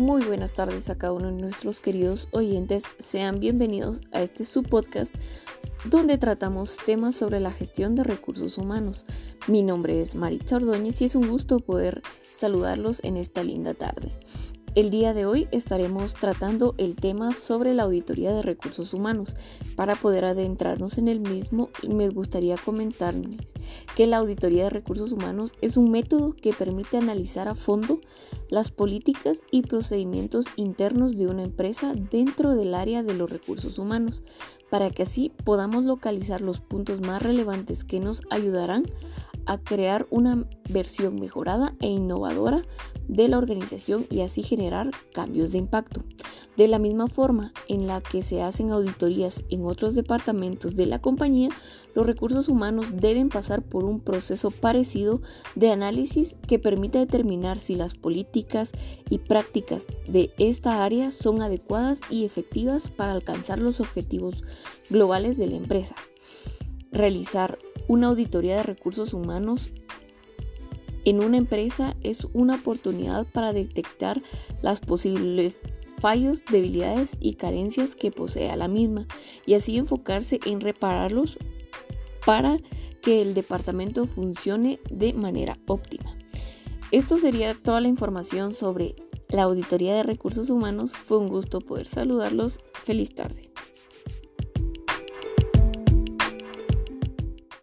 Muy buenas tardes a cada uno de nuestros queridos oyentes. Sean bienvenidos a este subpodcast donde tratamos temas sobre la gestión de recursos humanos. Mi nombre es Maritza Ordóñez y es un gusto poder saludarlos en esta linda tarde. El día de hoy estaremos tratando el tema sobre la auditoría de recursos humanos. Para poder adentrarnos en el mismo, me gustaría comentarles que la auditoría de recursos humanos es un método que permite analizar a fondo las políticas y procedimientos internos de una empresa dentro del área de los recursos humanos, para que así podamos localizar los puntos más relevantes que nos ayudarán a crear una versión mejorada e innovadora de la organización y así generar cambios de impacto. De la misma forma en la que se hacen auditorías en otros departamentos de la compañía, los recursos humanos deben pasar por un proceso parecido de análisis que permita determinar si las políticas y prácticas de esta área son adecuadas y efectivas para alcanzar los objetivos globales de la empresa. Realizar una auditoría de recursos humanos en una empresa es una oportunidad para detectar las posibles fallos, debilidades y carencias que posea la misma y así enfocarse en repararlos para que el departamento funcione de manera óptima. Esto sería toda la información sobre la auditoría de recursos humanos. Fue un gusto poder saludarlos. Feliz tarde.